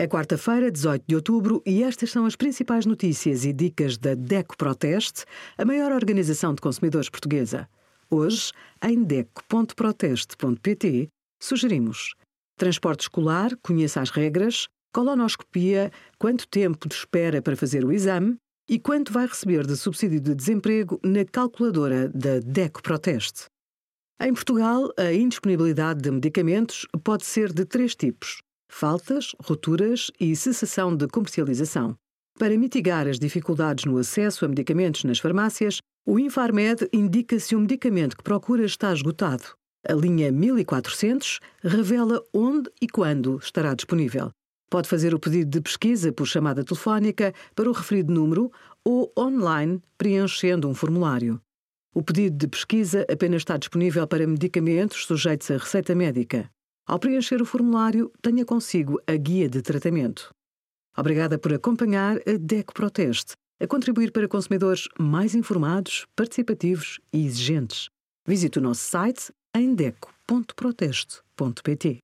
É quarta-feira, 18 de outubro, e estas são as principais notícias e dicas da DECO Proteste, a maior organização de consumidores portuguesa. Hoje, em DECO.proteste.pt, sugerimos transporte escolar, conheça as regras, colonoscopia, quanto tempo de espera para fazer o exame e quanto vai receber de subsídio de desemprego na calculadora da DECO Proteste. Em Portugal, a indisponibilidade de medicamentos pode ser de três tipos faltas, rupturas e cessação de comercialização. Para mitigar as dificuldades no acesso a medicamentos nas farmácias, o Infarmed indica se o medicamento que procura está esgotado. A linha 1400 revela onde e quando estará disponível. Pode fazer o pedido de pesquisa por chamada telefónica para o referido número ou online preenchendo um formulário. O pedido de pesquisa apenas está disponível para medicamentos sujeitos a receita médica. Ao preencher o formulário, tenha consigo a guia de tratamento. Obrigada por acompanhar a DECO Proteste, a contribuir para consumidores mais informados, participativos e exigentes. Visite o nosso site em deco.proteste.pt.